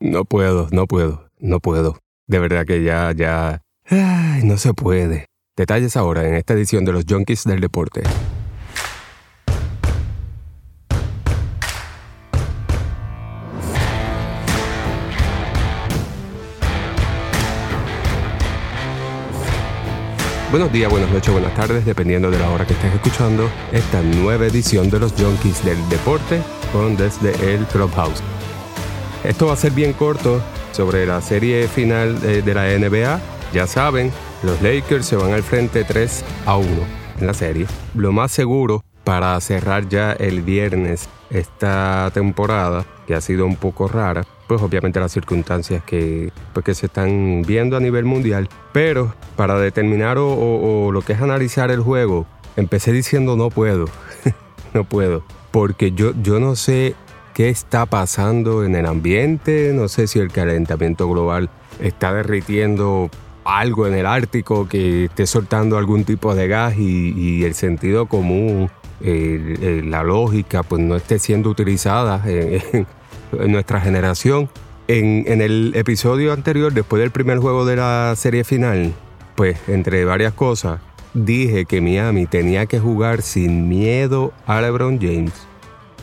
No puedo, no puedo, no puedo. De verdad que ya, ya... Ay, no se puede. Detalles ahora en esta edición de los Junkies del Deporte. Buenos días, buenas noches, buenas tardes, dependiendo de la hora que estés escuchando esta nueva edición de los Junkies del Deporte con desde el Clubhouse. Esto va a ser bien corto sobre la serie final de, la NBA. Ya saben, los Lakers se van al frente 3 a 1 en la serie. Lo más seguro para cerrar ya el viernes esta temporada, que ha sido un poco rara, pues obviamente las circunstancias que, pues que se están viendo a nivel mundial. Pero para determinar o, o- o lo que es analizar el juego, empecé diciendo no puedo, no puedo, porque yo, yo no sé qué está pasando en el ambiente, no sé si el calentamiento global está derritiendo algo en el Ártico que esté soltando algún tipo de gas y, el sentido común, la lógica, pues no esté siendo utilizada en nuestra generación. En, en el episodio anterior, después del primer juego de la serie final, pues entre varias cosas, dije que Miami tenía que jugar sin miedo a LeBron James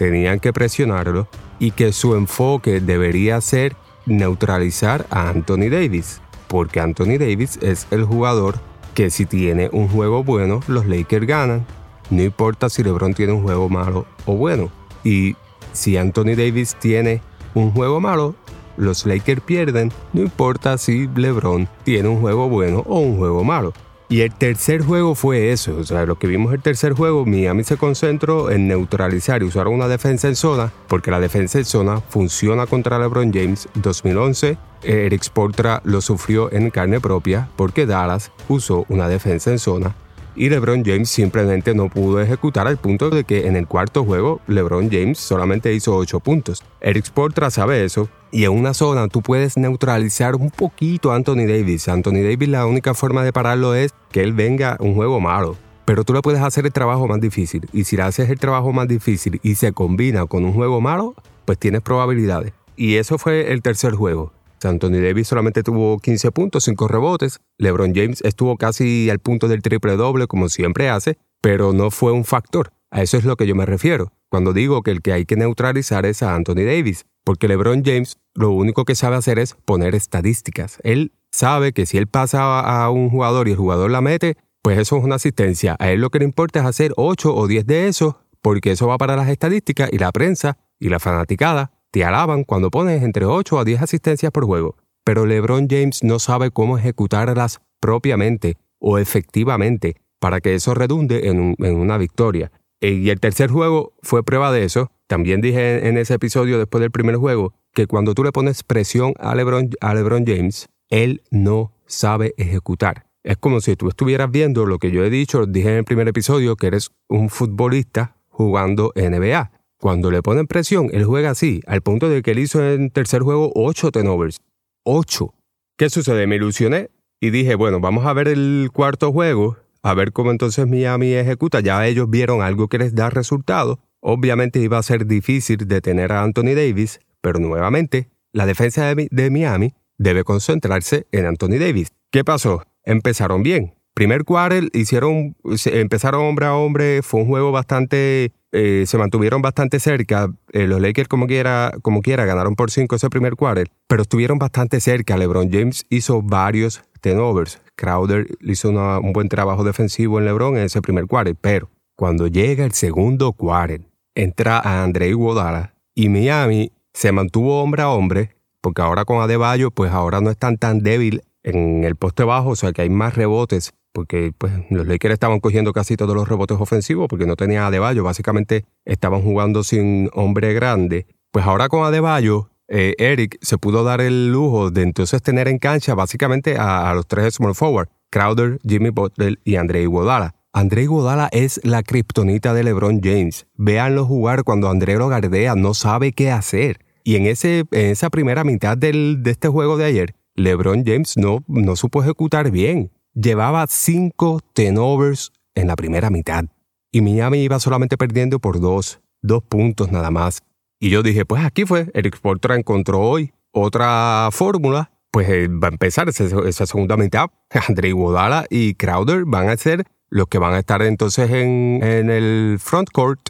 tenían que presionarlo y que su enfoque debería ser neutralizar a Anthony Davis, porque Anthony Davis es el jugador que si tiene un juego bueno, los Lakers ganan. No importa si LeBron tiene un juego malo o bueno. Y si Anthony Davis tiene un juego malo, los Lakers pierden. No importa si LeBron tiene un juego bueno o un juego malo. Y el tercer juego fue eso, o sea, lo que vimos el tercer juego, Miami se concentró en neutralizar y usar una defensa en zona, porque la defensa en zona funciona contra LeBron James 2011. Eric Sportra lo sufrió en carne propia porque Dallas usó una defensa en zona y LeBron James simplemente no pudo ejecutar al punto de que en el cuarto juego LeBron James solamente hizo 8 puntos. Eric Sportra sabe eso y en una zona tú puedes neutralizar un poquito a Anthony Davis. Anthony Davis la única forma de pararlo es que él venga un juego malo. Pero tú le puedes hacer el trabajo más difícil y si le haces el trabajo más difícil y se combina con un juego malo, pues tienes probabilidades. Y eso fue el tercer juego. Anthony Davis solamente tuvo 15 puntos, 5 rebotes. LeBron James estuvo casi al punto del triple doble, como siempre hace, pero no fue un factor. A eso es lo que yo me refiero. Cuando digo que el que hay que neutralizar es a Anthony Davis, porque LeBron James lo único que sabe hacer es poner estadísticas. Él sabe que si él pasa a a un jugador y el jugador la mete, pues eso es una asistencia. A él lo que le importa es hacer 8 o 10 de esos, porque eso va para las estadísticas y la prensa y la fanaticada te alaban cuando pones entre 8 a 10 asistencias por juego. Pero LeBron James no sabe cómo ejecutarlas propiamente o efectivamente para que eso redunde en, un- en una victoria. Eh, Y el tercer juego fue prueba de eso. También dije en ese episodio después del primer juego que cuando tú le pones presión a LeBron, a LeBron James, él no sabe ejecutar. Es como si tú estuvieras viendo lo que yo he dicho, dije en el primer episodio, que eres un futbolista jugando NBA. Cuando le ponen presión, él juega así, al punto de que él hizo en tercer juego 8 turnovers. 8. ¿Qué sucede? Me ilusioné y dije, bueno, vamos a ver el cuarto juego, a ver cómo entonces Miami ejecuta. Ya ellos vieron algo que les da resultado. Obviamente iba a ser difícil detener a Anthony Davis, pero nuevamente, la defensa de, Mi- de Miami debe concentrarse en Anthony Davis. ¿Qué pasó? Empezaron bien. Primer quarter hicieron, empezaron hombre a hombre, fue un juego bastante, eh, se mantuvieron bastante cerca. Eh, los Lakers como quiera, como quiera ganaron por 5 ese primer quarter, pero estuvieron bastante cerca. LeBron James hizo varios turnovers. Crowder hizo un buen trabajo defensivo en LeBron en ese primer quarter, pero cuando llega el segundo quarter, entra a André Iguodala y Miami se mantuvo hombre a hombre, porque ahora con Adebayo, pues ahora no están tan débil en el poste bajo, o sea que hay más rebotes, porque pues los Lakers estaban cogiendo casi todos los rebotes ofensivos, porque no tenían Adebayo, básicamente estaban jugando sin hombre grande. Pues ahora con Adebayo, eh, Eric se pudo dar el lujo de entonces tener en cancha básicamente a, los tres small forward, Crowder, Jimmy Butler y André Iguodala. André Iguodala es la kriptonita de LeBron James. Véanlo jugar cuando André lo gardea, no sabe qué hacer. Y en, ese, en esa primera mitad del- de este juego de ayer, LeBron James no, no supo ejecutar bien. Llevaba cinco turnovers en la primera mitad. Y Miami iba solamente perdiendo por dos, dos puntos nada más. Y yo dije, pues aquí fue, Eric Sportra encontró hoy otra fórmula, pues eh, va a empezar esa, segunda mitad. André Iguodala y Crowder van a ser los que van a estar entonces en, en el front court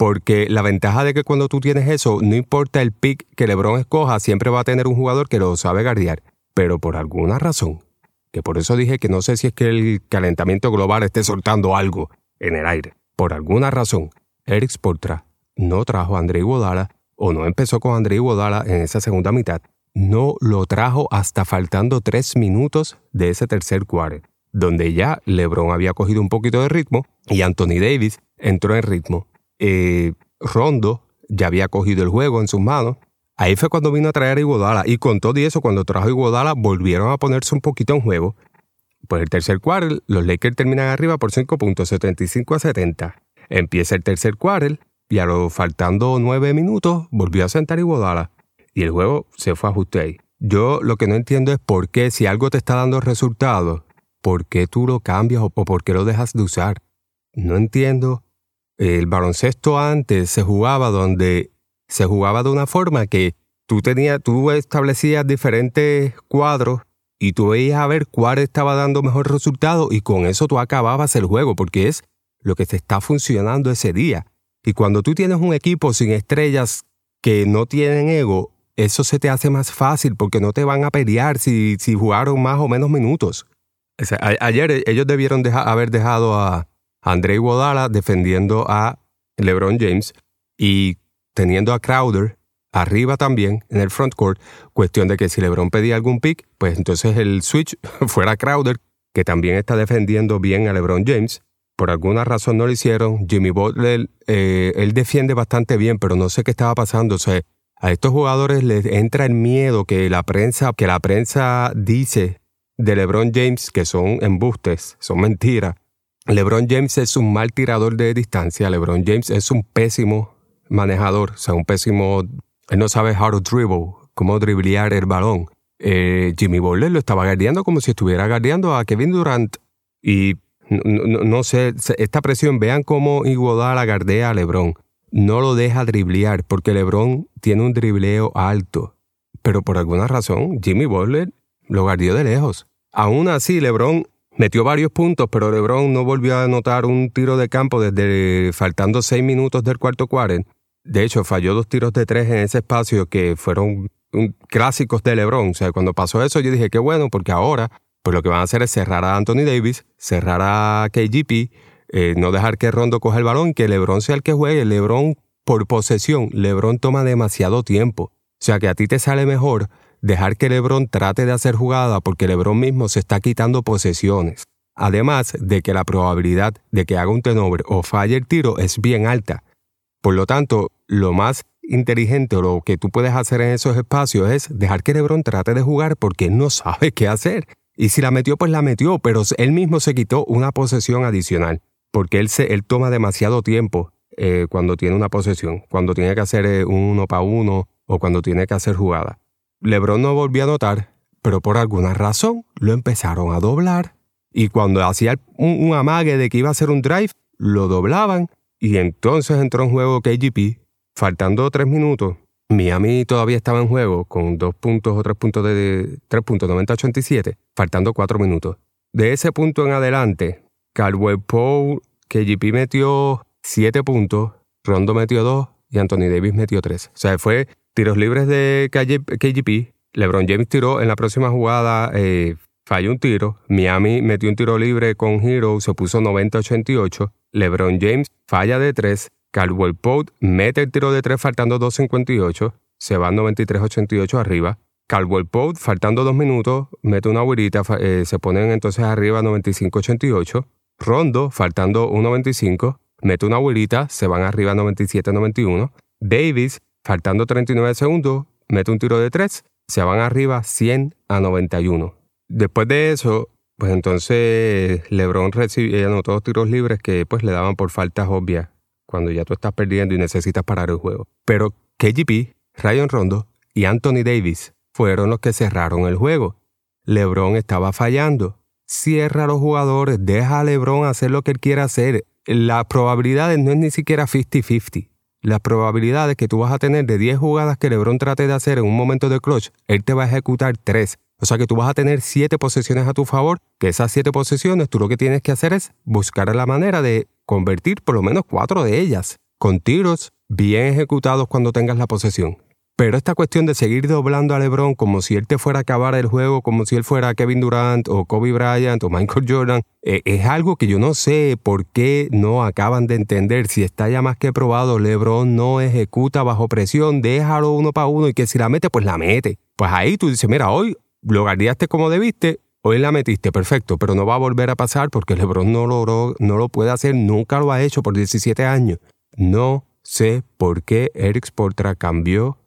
porque la ventaja de que cuando tú tienes eso, no importa el pick que LeBron escoja, siempre va a tener un jugador que lo sabe guardiar. Pero por alguna razón, que por eso dije que no sé si es que el calentamiento global esté soltando algo en el aire. Por alguna razón, Eric Sportra no trajo a André Iguodala o no empezó con André Iguodala en esa segunda mitad. No lo trajo hasta faltando tres minutos de ese tercer cuarto, donde ya LeBron había cogido un poquito de ritmo y Anthony Davis entró en ritmo eh, Rondo ya había cogido el juego en sus manos. Ahí fue cuando vino a traer a Iguodala. Y con todo y eso, cuando trajo a Iguodala, volvieron a ponerse un poquito en juego. Pues el tercer cuarto, los Lakers terminan arriba por 5 puntos, 75 a 70. Empieza el tercer cuarto y a lo faltando 9 minutos volvió a sentar Iguodala. Y el juego se fue a ajuste ahí. Yo lo que no entiendo es por qué, si algo te está dando resultados, ¿por qué tú lo cambias o por qué lo dejas de usar? No entiendo el baloncesto antes se jugaba donde se jugaba de una forma que tú tenías, tú establecías diferentes cuadros y tú veías a ver cuál estaba dando mejor resultado y con eso tú acababas el juego porque es lo que te está funcionando ese día. Y cuando tú tienes un equipo sin estrellas que no tienen ego, eso se te hace más fácil porque no te van a pelear si, si jugaron más o menos minutos. ayer ellos debieron haber dejado a, André Iguodala defendiendo a LeBron James y teniendo a Crowder arriba también en el front court. Cuestión de que si LeBron pedía algún pick, pues entonces el switch fuera Crowder, que también está defendiendo bien a LeBron James. Por alguna razón no lo hicieron. Jimmy Butler, eh, él defiende bastante bien, pero no sé qué estaba pasando. A estos jugadores les entra el miedo que la prensa, que la prensa dice de LeBron James que son embustes, son mentiras. LeBron James es un mal tirador de distancia. LeBron James es un pésimo manejador, o sea, un pésimo. Él no sabe how to dribble, cómo driblear el balón. Eh, Jimmy Butler lo estaba guardiando como si estuviera guardiando a Kevin Durant. Y no, sé, esta presión, vean cómo Iguodala gardea a LeBron. No lo deja driblear porque LeBron tiene un dribleo alto. Pero por alguna razón, Jimmy Butler lo guardió de lejos. Aún así, LeBron Metió varios puntos, pero LeBron no volvió a anotar un tiro de campo desde faltando seis minutos del cuarto cuarto. De hecho, falló dos tiros de tres en ese espacio que fueron clásicos de LeBron. O sea, cuando pasó eso, yo dije, qué bueno, porque ahora, pues lo que van a hacer es cerrar a Anthony Davis, cerrar a KGP, eh, no dejar que Rondo coja el balón, que LeBron sea el que juegue. LeBron, por posesión, LeBron toma demasiado tiempo. O sea, que a ti te sale mejor dejar que LeBron trate de hacer jugada porque LeBron mismo se está quitando posesiones. Además de que la probabilidad de que haga un tenover o falle el tiro es bien alta. Por lo tanto, lo más inteligente o lo que tú puedes hacer en esos espacios es dejar que LeBron trate de jugar porque no sabe qué hacer. Y si la metió, pues la metió, pero él mismo se quitó una posesión adicional, porque él, se, él toma demasiado tiempo eh, cuando tiene una posesión, cuando tiene que hacer eh, un uno para uno o cuando tiene que hacer jugada. LeBron no volvió a anotar, pero por alguna razón lo empezaron a doblar. Y cuando hacía un, amague de que iba a hacer un drive, lo doblaban. Y entonces entró en juego KGP. Faltando tres minutos, Miami todavía estaba en juego con dos puntos o tres puntos de, tres puntos 90-87, faltando cuatro minutos. De ese punto en adelante, Caldwell Poe, KGP metió siete puntos, Rondo metió dos y Anthony Davis metió tres. O sea, fue Tiros libres de KGP. LeBron James tiró en la próxima jugada, eh, falló un tiro. Miami metió un tiro libre con Hero, se puso 90-88. LeBron James falla de 3. Caldwell Pope mete el tiro de 3 faltando 2.58. Se va 93-88 arriba. Caldwell Pope, faltando 2 minutos, mete una huirita, eh, se ponen entonces arriba 95-88. Rondo, faltando 1.25, mete una huirita, se van arriba 97-91. Davis, Faltando 39 segundos, mete un tiro de 3, se van arriba 100 a 91. Después de eso, pues entonces LeBron recibió, anotó dos tiros libres que pues le daban por faltas obvias cuando ya tú estás perdiendo y necesitas parar el juego. Pero KGP, Ryan Rondo y Anthony Davis fueron los que cerraron el juego. LeBron estaba fallando. Cierra a los jugadores, deja a LeBron hacer lo que él quiera hacer. Las probabilidades no es ni siquiera 50-50 las probabilidades que tú vas a tener de 10 jugadas que LeBron trate de hacer en un momento de clutch, él te va a ejecutar 3. O sea que tú vas a tener 7 posesiones a tu favor, que esas 7 posesiones tú lo que tienes que hacer es buscar la manera de convertir por lo menos 4 de ellas con tiros bien ejecutados cuando tengas la posesión. Pero esta cuestión de seguir doblando a LeBron como si él te fuera a acabar el juego, como si él fuera Kevin Durant o Kobe Bryant o Michael Jordan, eh, es algo que yo no sé por qué no acaban de entender. Si está ya más que probado, LeBron no ejecuta bajo presión, déjalo uno para uno y que si la mete, pues la mete. Pues ahí tú dices, mira, hoy lo guardiaste como debiste, hoy la metiste, perfecto, pero no va a volver a pasar porque LeBron no, logró, no lo puede hacer, nunca lo ha hecho por 17 años. No sé por qué Eric Sportra cambió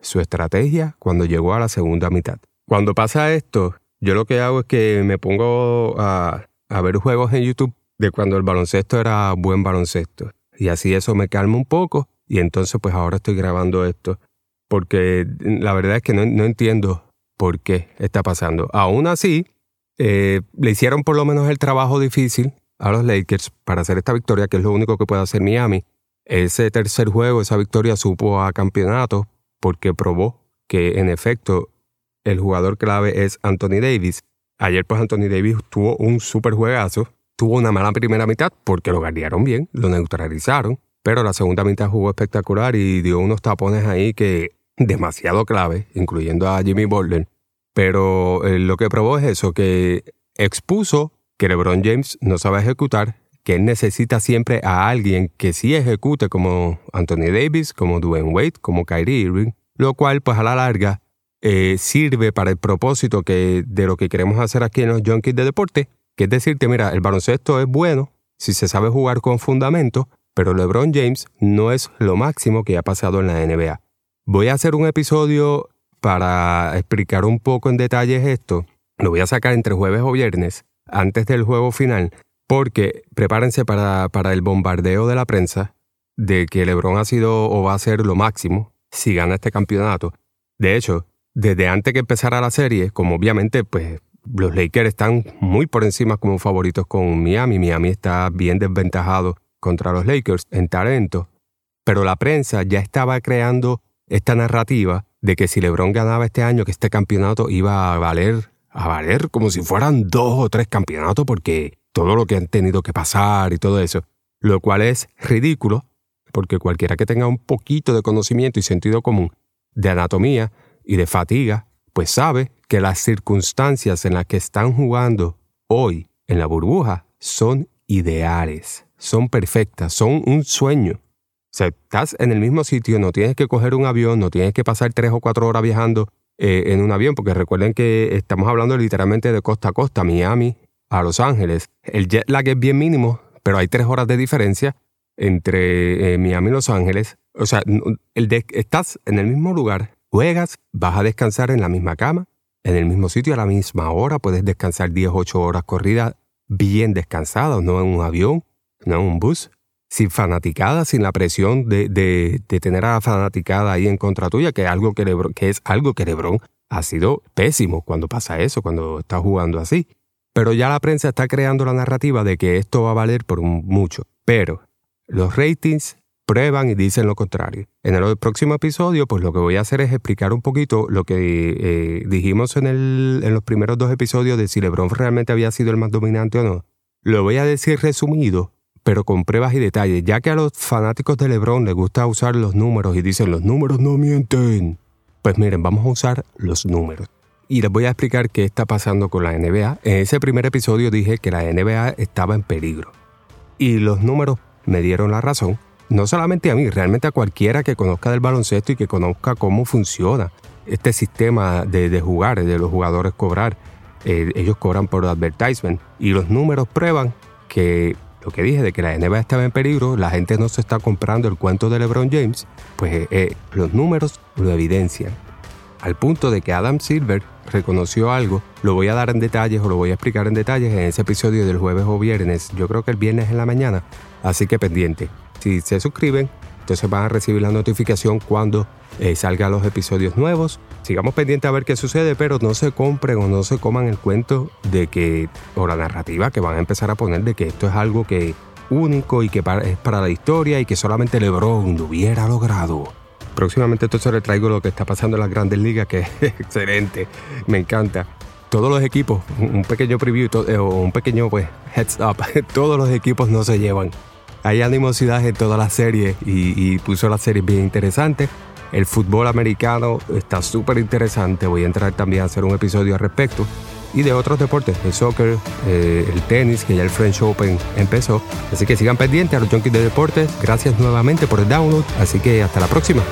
su estrategia cuando llegó a la segunda mitad. Cuando pasa esto, yo lo que hago es que me pongo a, ver juegos en YouTube de cuando el baloncesto era buen baloncesto. Y así eso me calma un poco y entonces pues ahora estoy grabando esto. Porque la verdad es que no, entiendo por qué está pasando. Aún así, eh, le hicieron por lo menos el trabajo difícil a los Lakers para hacer esta victoria, que es lo único que puede hacer Miami. Ese tercer juego, esa victoria supo a campeonato, porque probó que en efecto el jugador clave es Anthony Davis. Ayer pues Anthony Davis tuvo un super juegazo, tuvo una mala primera mitad porque lo guardiaron bien, lo neutralizaron, pero la segunda mitad jugó espectacular y dio unos tapones ahí que demasiado clave, incluyendo a Jimmy Butler. Pero eh, lo que probó es eso, que expuso que LeBron James no sabe ejecutar, que él necesita siempre a alguien que sí ejecute como Anthony Davis, como Dwayne Wade, como Kyrie Irving, lo cual pues a la larga eh, sirve para el propósito que, de lo que queremos hacer aquí en los Junkies de Deporte, que es decirte, mira, el baloncesto es bueno si se sabe jugar con fundamento, pero LeBron James no es lo máximo que ha pasado en la NBA. Voy a hacer un episodio para explicar un poco en detalles esto. Lo voy a sacar entre jueves o viernes, antes del juego final, porque prepárense para, para el bombardeo de la prensa de que LeBron ha sido o va a ser lo máximo si gana este campeonato. De hecho, desde antes que empezara la serie, como obviamente pues los Lakers están muy por encima como favoritos con Miami, Miami está bien desventajado contra los Lakers en talento, pero la prensa ya estaba creando esta narrativa de que si LeBron ganaba este año, que este campeonato iba a valer, a valer como si fueran dos o tres campeonatos, porque todo lo que han tenido que pasar y todo eso, lo cual es ridículo, porque cualquiera que tenga un poquito de conocimiento y sentido común de anatomía y de fatiga, pues sabe que las circunstancias en las que están jugando hoy en la burbuja son ideales, son perfectas, son un sueño. O sea, estás en el mismo sitio, no tienes que coger un avión, no tienes que pasar tres o cuatro horas viajando eh, en un avión, porque recuerden que estamos hablando literalmente de costa a costa, Miami, a Los Ángeles. El jet lag es bien mínimo, pero hay tres horas de diferencia entre eh, Miami y Los Ángeles. O sea, estás en el mismo lugar, juegas, vas a descansar en la misma cama, en el mismo sitio a la misma hora, puedes descansar 10, 8 horas corridas bien descansado, no en un avión, no en un bus, sin fanaticada, sin la presión de, de, tener a la fanaticada ahí en contra tuya, que, algo que, que es algo que Lebron ha sido pésimo cuando pasa eso, cuando está jugando así. Pero ya la prensa está creando la narrativa de que esto va a valer por mucho. Pero los ratings prueban y dicen lo contrario. En el próximo episodio, pues lo que voy a hacer es explicar un poquito lo que eh, dijimos en, el, en los primeros dos episodios de si LeBron realmente había sido el más dominante o no. Lo voy a decir resumido, pero con pruebas y detalles, ya que a los fanáticos de LeBron les gusta usar los números y dicen los números no mienten. Pues miren, vamos a usar los números y les voy a explicar qué está pasando con la NBA. En ese primer episodio dije que la NBA estaba en peligro. Y los números me dieron la razón. No solamente a mí, realmente a cualquiera que conozca del baloncesto y que conozca cómo funciona este sistema de, jugar, de los jugadores cobrar. Eh, ellos cobran por advertisement. Y los números prueban que lo que dije de que la NBA estaba en peligro, la gente no se está comprando el cuento de LeBron James, pues eh, los números lo evidencian al punto de que Adam Silver reconoció algo, lo voy a dar en detalles o lo voy a explicar en detalles en ese episodio del jueves o viernes, yo creo que el viernes en la mañana, así que pendiente. Si se suscriben, entonces van a recibir la notificación cuando eh, salgan los episodios nuevos. Sigamos pendientes a ver qué sucede, pero no se compren o no se coman el cuento de que, o la narrativa que van a empezar a poner de que esto es algo que único y que es para la historia y que solamente LeBron lo hubiera logrado. Próximamente entonces les traigo lo que está pasando en las grandes ligas, que es excelente, me encanta. Todos los equipos, un pequeño preview eh, o un pequeño pues, heads up, todos los equipos no se llevan. Hay animosidad en toda la serie y, puso la serie bien interesante. El fútbol americano está súper interesante. Voy a entrar también a hacer un episodio al respecto y de otros deportes, el soccer, eh, el tenis, que ya el French Open empezó. Así que sigan pendientes a los junkies de deportes. Gracias nuevamente por el download. Así que hasta la próxima.